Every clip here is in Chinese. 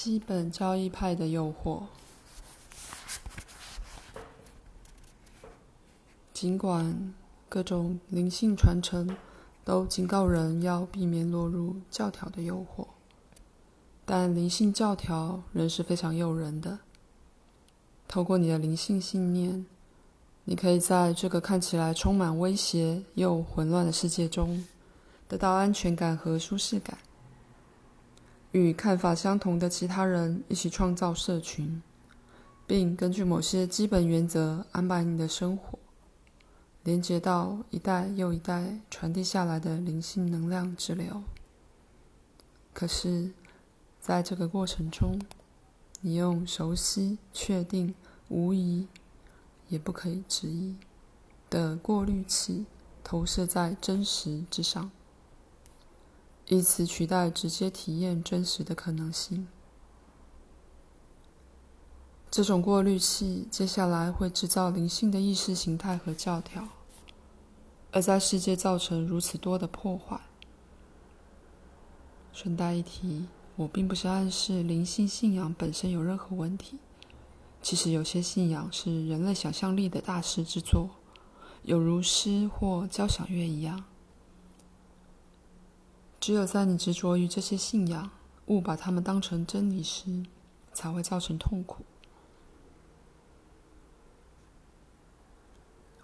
基本教义派的诱惑。尽管各种灵性传承都警告人要避免落入教条的诱惑，但灵性教条仍是非常诱人的。透过你的灵性信念，你可以在这个看起来充满威胁又混乱的世界中，得到安全感和舒适感。与看法相同的其他人一起创造社群，并根据某些基本原则安排你的生活，连接到一代又一代传递下来的灵性能量之流。可是，在这个过程中，你用熟悉、确定、无疑，也不可以质疑的过滤器投射在真实之上。以此取代直接体验真实的可能性。这种过滤器接下来会制造灵性的意识形态和教条，而在世界造成如此多的破坏。顺带一提，我并不是暗示灵性信仰本身有任何问题。其实，有些信仰是人类想象力的大师之作，有如诗或交响乐一样。只有在你执着于这些信仰，误把它们当成真理时，才会造成痛苦。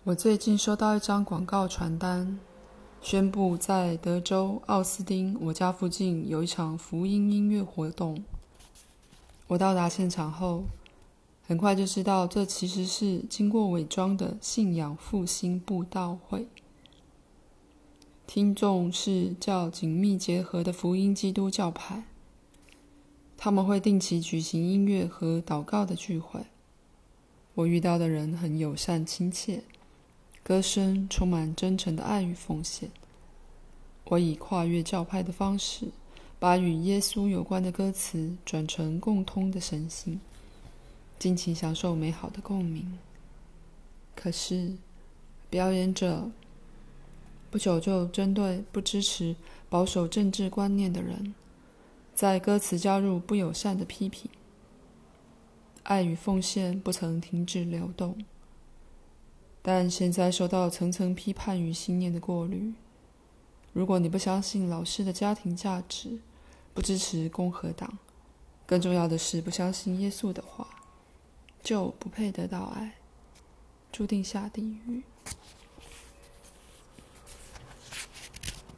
我最近收到一张广告传单，宣布在德州奥斯汀我家附近有一场福音音乐活动。我到达现场后，很快就知道这其实是经过伪装的信仰复兴布道会。听众是较紧密结合的福音基督教派，他们会定期举行音乐和祷告的聚会。我遇到的人很友善亲切，歌声充满真诚的爱与奉献。我以跨越教派的方式，把与耶稣有关的歌词转成共通的神性，尽情享受美好的共鸣。可是，表演者。不久就针对不支持保守政治观念的人，在歌词加入不友善的批评。爱与奉献不曾停止流动，但现在受到层层批判与信念的过滤。如果你不相信老师的家庭价值，不支持共和党，更重要的是不相信耶稣的话，就不配得到爱，注定下地狱。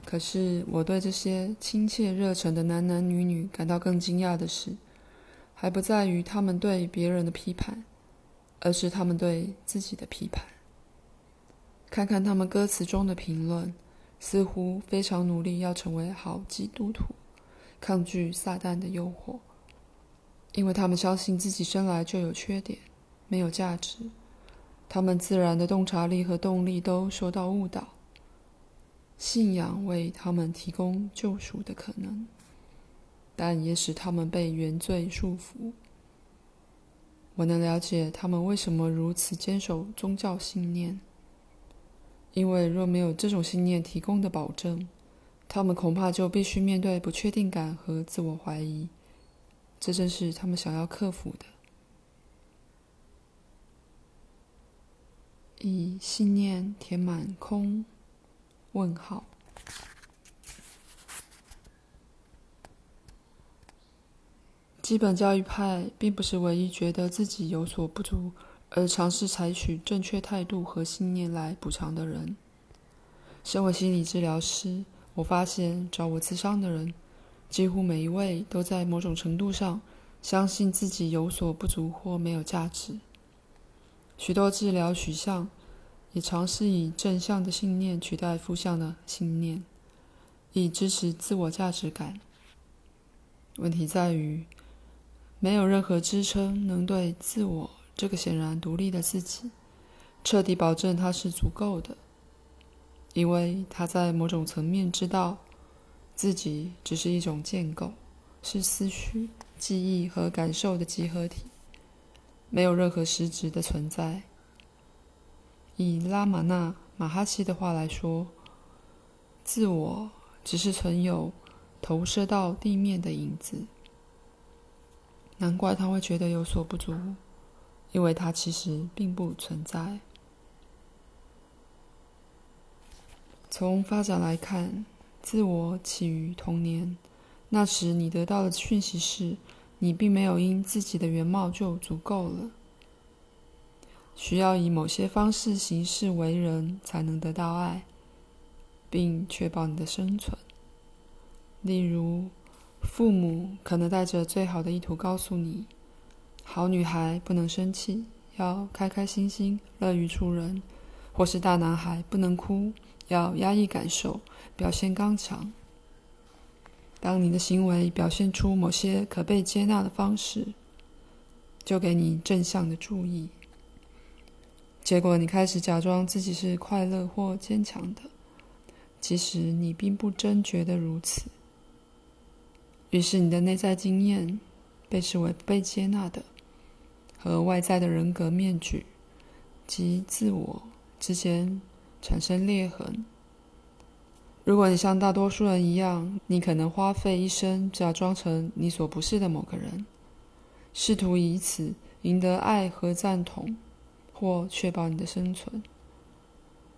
可是，我对这些亲切热忱的男男女女感到更惊讶的是，还不在于他们对别人的批判，而是他们对自己的批判。看看他们歌词中的评论，似乎非常努力要成为好基督徒，抗拒撒旦的诱惑，因为他们相信自己生来就有缺点，没有价值，他们自然的洞察力和动力都受到误导。信仰为他们提供救赎的可能，但也使他们被原罪束缚。我能了解他们为什么如此坚守宗教信念，因为若没有这种信念提供的保证，他们恐怕就必须面对不确定感和自我怀疑。这正是他们想要克服的。以信念填满空。问号。基本教育派并不是唯一觉得自己有所不足而尝试采取正确态度和信念来补偿的人。身为心理治疗师，我发现找我咨商的人，几乎每一位都在某种程度上相信自己有所不足或没有价值。许多治疗取向。也尝试以正向的信念取代负向的信念，以支持自我价值感。问题在于，没有任何支撑能对自我这个显然独立的自己彻底保证它是足够的，因为他在某种层面知道自己只是一种建构，是思绪、记忆和感受的集合体，没有任何实质的存在。以拉玛那马哈西的话来说，自我只是存有投射到地面的影子。难怪他会觉得有所不足，因为它其实并不存在。从发展来看，自我起于童年，那时你得到的讯息是，你并没有因自己的原貌就足够了，需要以某些方式行事为人才能得到爱，并确保你的生存。例如，父母可能带着最好的意图告诉你：“好女孩不能生气，要开开心心、乐于助人；或是大男孩不能哭，要压抑感受，表现刚强。”当你的行为表现出某些可被接纳的方式，就给你正向的注意。结果，你开始假装自己是快乐或坚强的，其实你并不真觉得如此。于是，你的内在经验被视为不被接纳的，和外在的人格面具及自我之间产生裂痕。如果你像大多数人一样，你可能花费一生假装成你所不是的某个人，试图以此赢得爱和赞同，或确保你的生存，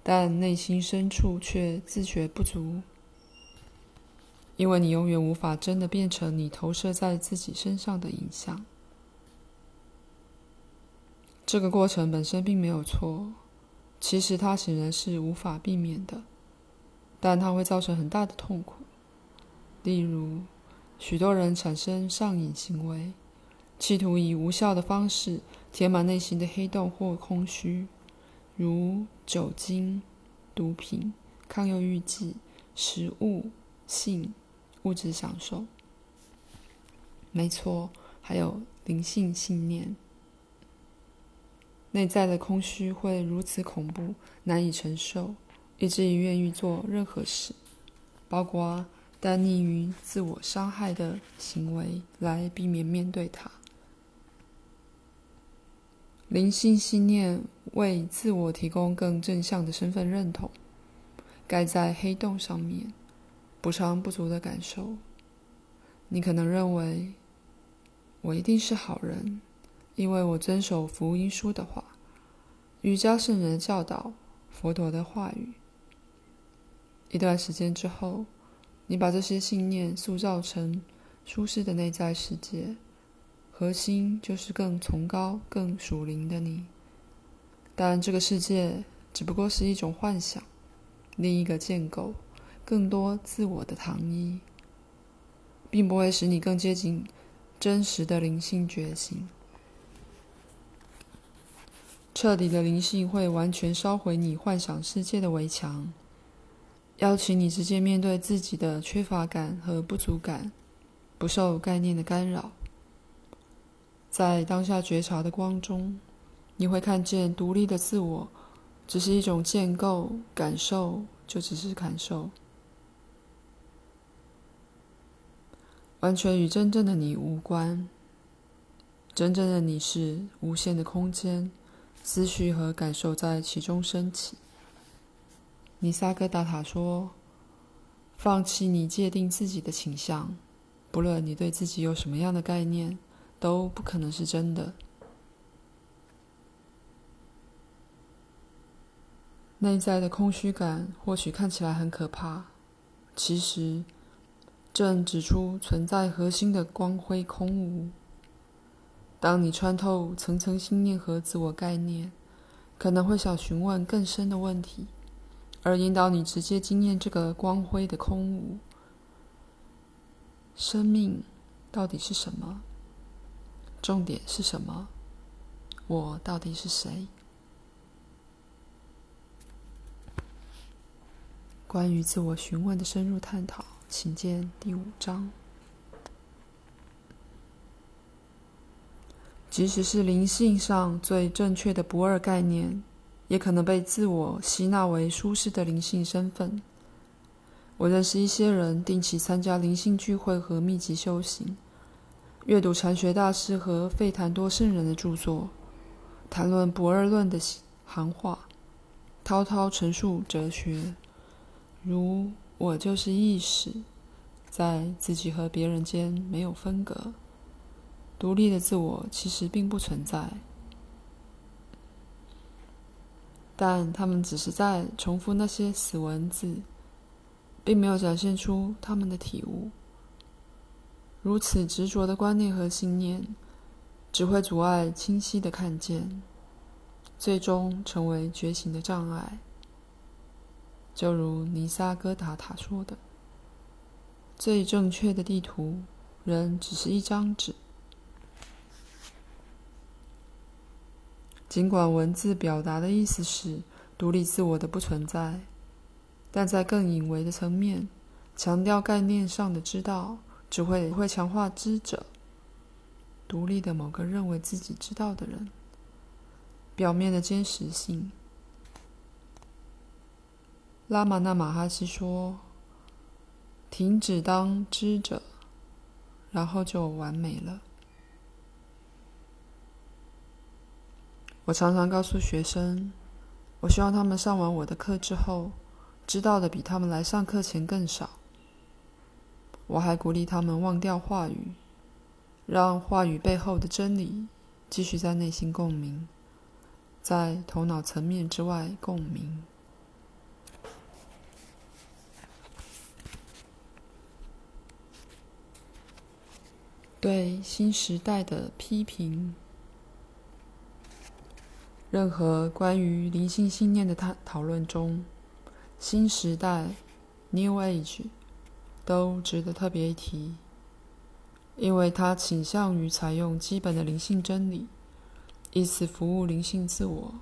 但内心深处却自觉不足。因为你永远无法真的变成你投射在自己身上的影像。这个过程本身并没有错，其实它显然是无法避免的，但它会造成很大的痛苦。例如，许多人产生上瘾行为，企图以无效的方式填满内心的黑洞或空虚，如酒精、毒品、抗忧郁剂、食物、性。物质享受，没错，还有灵性信念。内在的空虚会如此恐怖、难以承受，以至于愿意做任何事，包括耽溺于自我伤害的行为，来避免面对它。灵性信念为自我提供更正向的身份认同，盖在黑洞上面。补偿不足的感受，你可能认为我一定是好人，因为我遵守福音书的话、瑜伽圣人的教导、佛陀的话语。一段时间之后，你把这些信念塑造成舒适的内在世界，核心就是更崇高、更属灵的你。但这个世界只不过是一种幻想，另一个建构。更多自我的糖衣，并不会使你更接近真实的灵性觉醒。彻底的灵性会完全烧毁你幻想世界的围墙，邀请你直接面对自己的缺乏感和不足感，不受概念的干扰。在当下觉察的光中，你会看见独立的自我只是一种建构，感受就只是感受。完全与真正的你无关。真正的你是无限的空间，思绪和感受在其中升起。尼萨格达塔说：“放弃你界定自己的倾向，不论你对自己有什么样的概念，都不可能是真的。”内在的空虚感或许看起来很可怕，其实。正指出存在核心的光辉空无。当你穿透层层信念和自我概念，可能会想询问更深的问题，而引导你直接经验这个光辉的空无。生命到底是什么？重点是什么？我到底是谁？关于自我询问的深入探讨。请见第五章。即使是灵性上最正确的不二概念，也可能被自我吸纳为舒适的灵性身份。我认识一些人，定期参加灵性聚会和密集修行，阅读禅学大师和费檀多圣人的著作，谈论不二论的行话，滔滔陈述哲学，如。我就是意识，在自己和别人间没有分隔。独立的自我其实并不存在，但他们只是在重复那些死文字，并没有展现出他们的体悟。如此执着的观念和信念，只会阻碍清晰的看见，最终成为觉醒的障碍。就如尼萨戈达塔说的：“最正确的地图，仍只是一张纸。”尽管文字表达的意思是独立自我的不存在，但在更隐微的层面，强调概念上的知道，只会会强化知者独立的某个认为自己知道的人表面的坚实性。拉玛那马哈西说：“停止当知者，然后就完美了。”我常常告诉学生，我希望他们上完我的课之后，知道的比他们来上课前更少。我还鼓励他们忘掉话语，让话语背后的真理继续在内心共鸣，在头脑层面之外共鸣。对新时代的批评。任何关于灵性信念的讨讨论中，新时代 （New Age） 都值得特别提，因为它倾向于采用基本的灵性真理，以此服务灵性自我。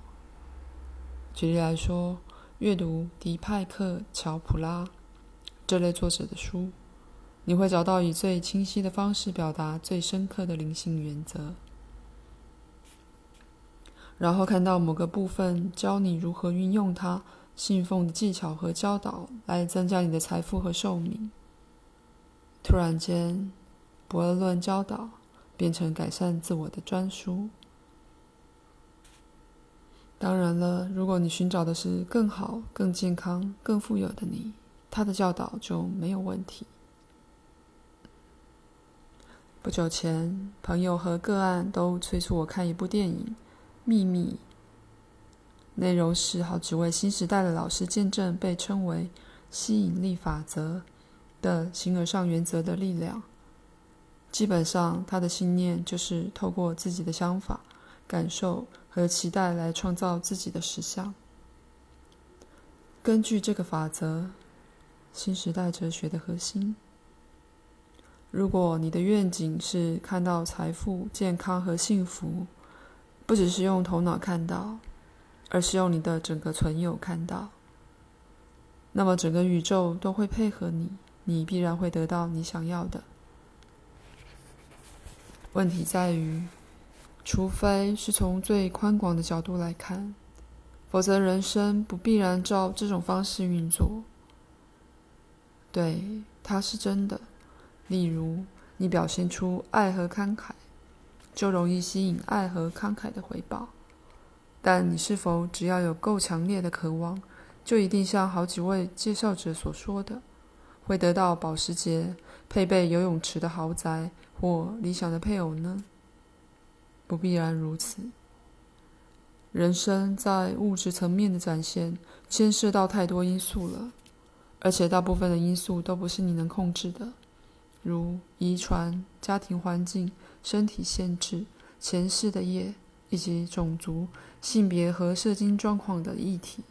举例来说，阅读迪派克·乔普拉这类作者的书，你会找到以最清晰的方式表达最深刻的灵性原则。然后看到某个部分教你如何运用它，信奉的技巧和教导来增加你的财富和寿命。突然间，博尔论教导变成改善自我的专书。当然了，如果你寻找的是更好、更健康、更富有的你，他的教导就没有问题。不久前，朋友和个案都催促我看一部电影。秘密内容是好几位新时代的老师见证被称为吸引力法则的形而上原则的力量。基本上，他的信念就是透过自己的想法、感受和期待来创造自己的实相。根据这个法则，新时代哲学的核心：如果你的愿景是看到财富、健康和幸福，不只是用头脑看到，而是用你的整个存有看到。那么整个宇宙都会配合你，你必然会得到你想要的。问题在于，除非是从最宽广的角度来看，否则人生不必然照这种方式运作。对，它是真的。例如，你表现出爱和慷慨。就容易吸引爱和慷慨的回报，但你是否只要有够强烈的渴望，就一定像好几位介绍者所说的，会得到保时捷、配备游泳池的豪宅或理想的配偶呢？不必然如此。人生在物质层面的展现，牵涉到太多因素了，而且大部分的因素都不是你能控制的，如遗传、家庭环境。身体限制、前世的业，以及种族、性别和社经状况的议题。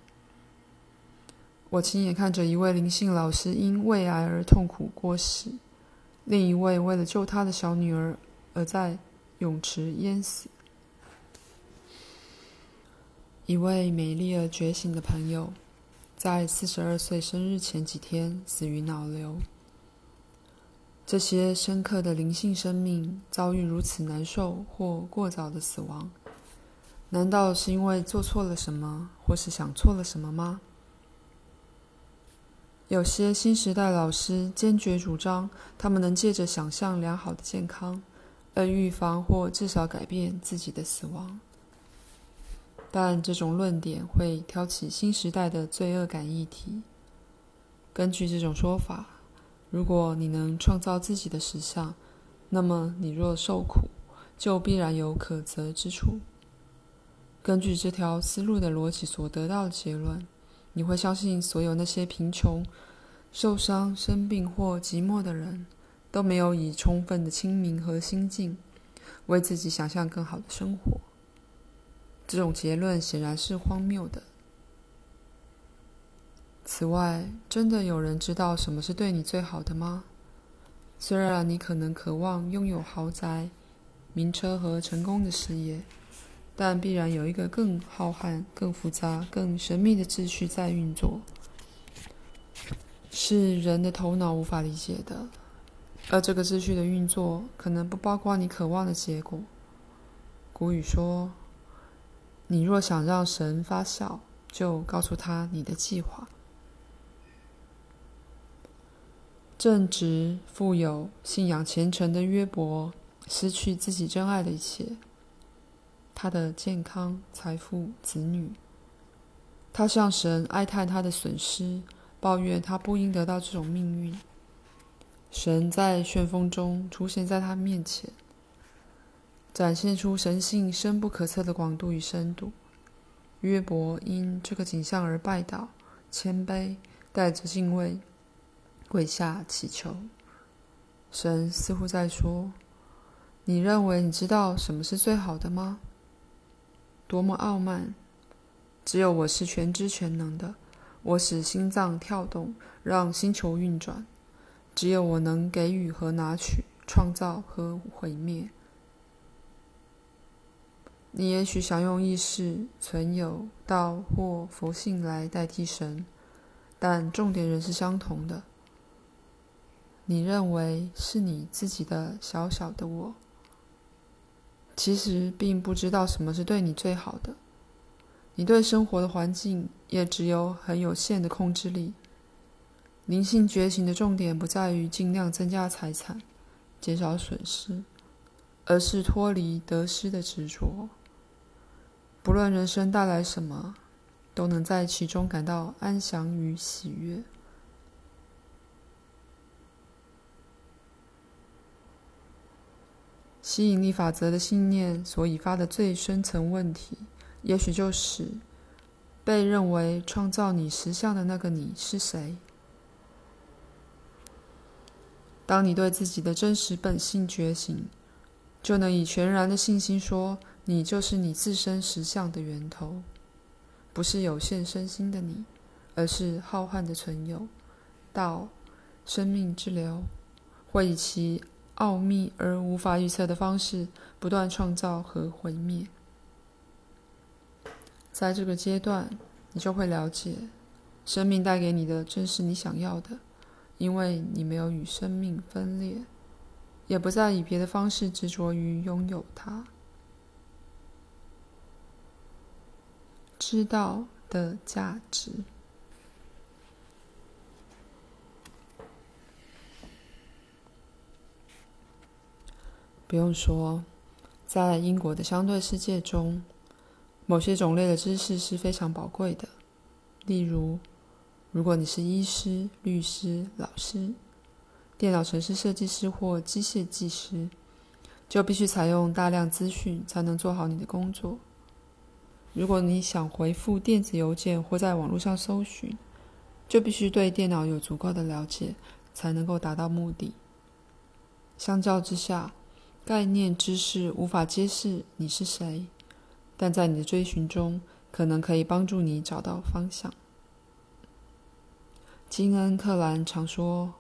我亲眼看着一位灵性老师因胃癌而痛苦过世，另一位为了救他的小女儿而在泳池淹死。一位美丽而觉醒的朋友，在四十二岁生日前几天死于脑瘤。这些深刻的灵性生命遭遇如此难受或过早的死亡，难道是因为做错了什么，或是想错了什么吗？有些新时代老师坚决主张，他们能借着想象良好的健康，而预防或至少改变自己的死亡。但这种论点会挑起新时代的罪恶感议题。根据这种说法，如果你能创造自己的实相，那么你若受苦，就必然有可责之处。根据这条思路的逻辑所得到的结论，你会相信所有那些贫穷、受伤、生病或寂寞的人，都没有以充分的清明和心境，为自己想象更好的生活。这种结论显然是荒谬的。此外，真的有人知道什么是对你最好的吗？虽然你可能渴望拥有豪宅、名车和成功的事业。但必然有一个更浩瀚、更复杂、更神秘的秩序在运作，是人的头脑无法理解的。而这个秩序的运作，可能不包括你渴望的结果。古语说：“你若想让神发笑，就告诉他你的计划。”正直、富有、信仰虔诚的约伯，失去自己珍爱的一切。他的健康、财富、子女，他向神哀叹他的损失，抱怨他不应得到这种命运。神在旋风中出现在他面前，展现出神性深不可测的广度与深度。约伯因这个景象而拜倒，谦卑，带着敬畏，跪下祈求。神似乎在说：“你认为你知道什么是最好的吗？”多么傲慢！只有我是全知全能的，我使心脏跳动，让星球运转。只有我能给予和拿取，创造和毁灭。你也许想用意识、存有、道或佛性来代替神，但重点仍是相同的。你认为是你自己的小小的我。其实并不知道什么是对你最好的，你对生活的环境也只有很有限的控制力。灵性觉醒的重点不在于尽量增加财产、减少损失，而是脱离得失的执着。不论人生带来什么，都能在其中感到安详与喜悦。吸引力法则的信念所引发的最深层问题，也许就是被认为创造你实相的那个你是谁？当你对自己的真实本性觉醒，就能以全然的信心说，你就是你自身实相的源头，不是有限身心的你，而是浩瀚的存有、道、生命之流，会以其奥秘而无法预测的方式，不断创造和毁灭。在这个阶段，你就会了解，生命带给你的正是你想要的，因为你没有与生命分裂，也不再以别的方式执着于拥有它。知道的价值。不用说，在英国的相对世界中，某些种类的知识是非常宝贵的。例如，如果你是医师、律师、老师、电脑程式设计师或机械技师，就必须采用大量资讯才能做好你的工作。如果你想回复电子邮件或在网络上搜寻，就必须对电脑有足够的了解，才能够达到目的。相较之下，概念知识无法揭示你是谁，但在你的追寻中，可能可以帮助你找到方向。金恩·克兰常说，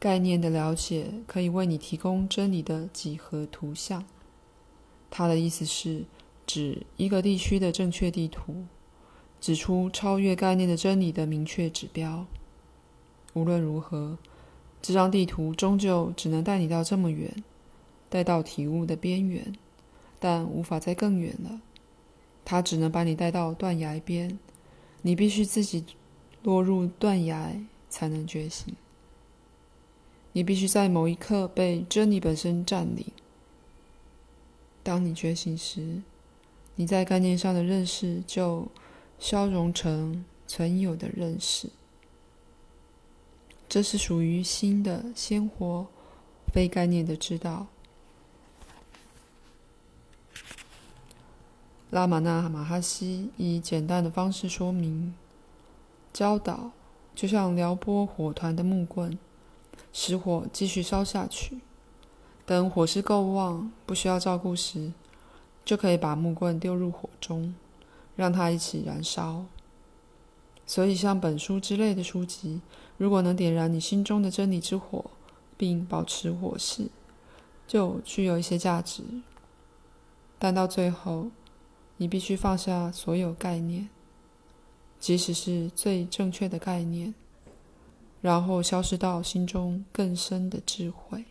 概念的了解可以为你提供真理的几何图像。他的意思是指一个地区的正确地图，指出超越概念的真理的明确指标。无论如何，这张地图终究只能带你到这么远。带到体悟的边缘，但无法再更远了。它只能把你带到断崖边，你必须自己落入断崖才能觉醒。你必须在某一刻被真理本身占领。当你觉醒时，你在概念上的认识就消融成存有的认识。这是属于新的鲜活、非概念的知道。拉玛那马哈希以简单的方式说明：教导就像撩拨火团的木棍，使火继续烧下去。等火势够旺，不需要照顾时，就可以把木棍丢入火中，让它一起燃烧。所以，像本书之类的书籍，如果能点燃你心中的真理之火，并保持火势，就具有一些价值。但到最后，你必须放下所有概念，即使是最正确的概念，然后消失到心中更深的智慧。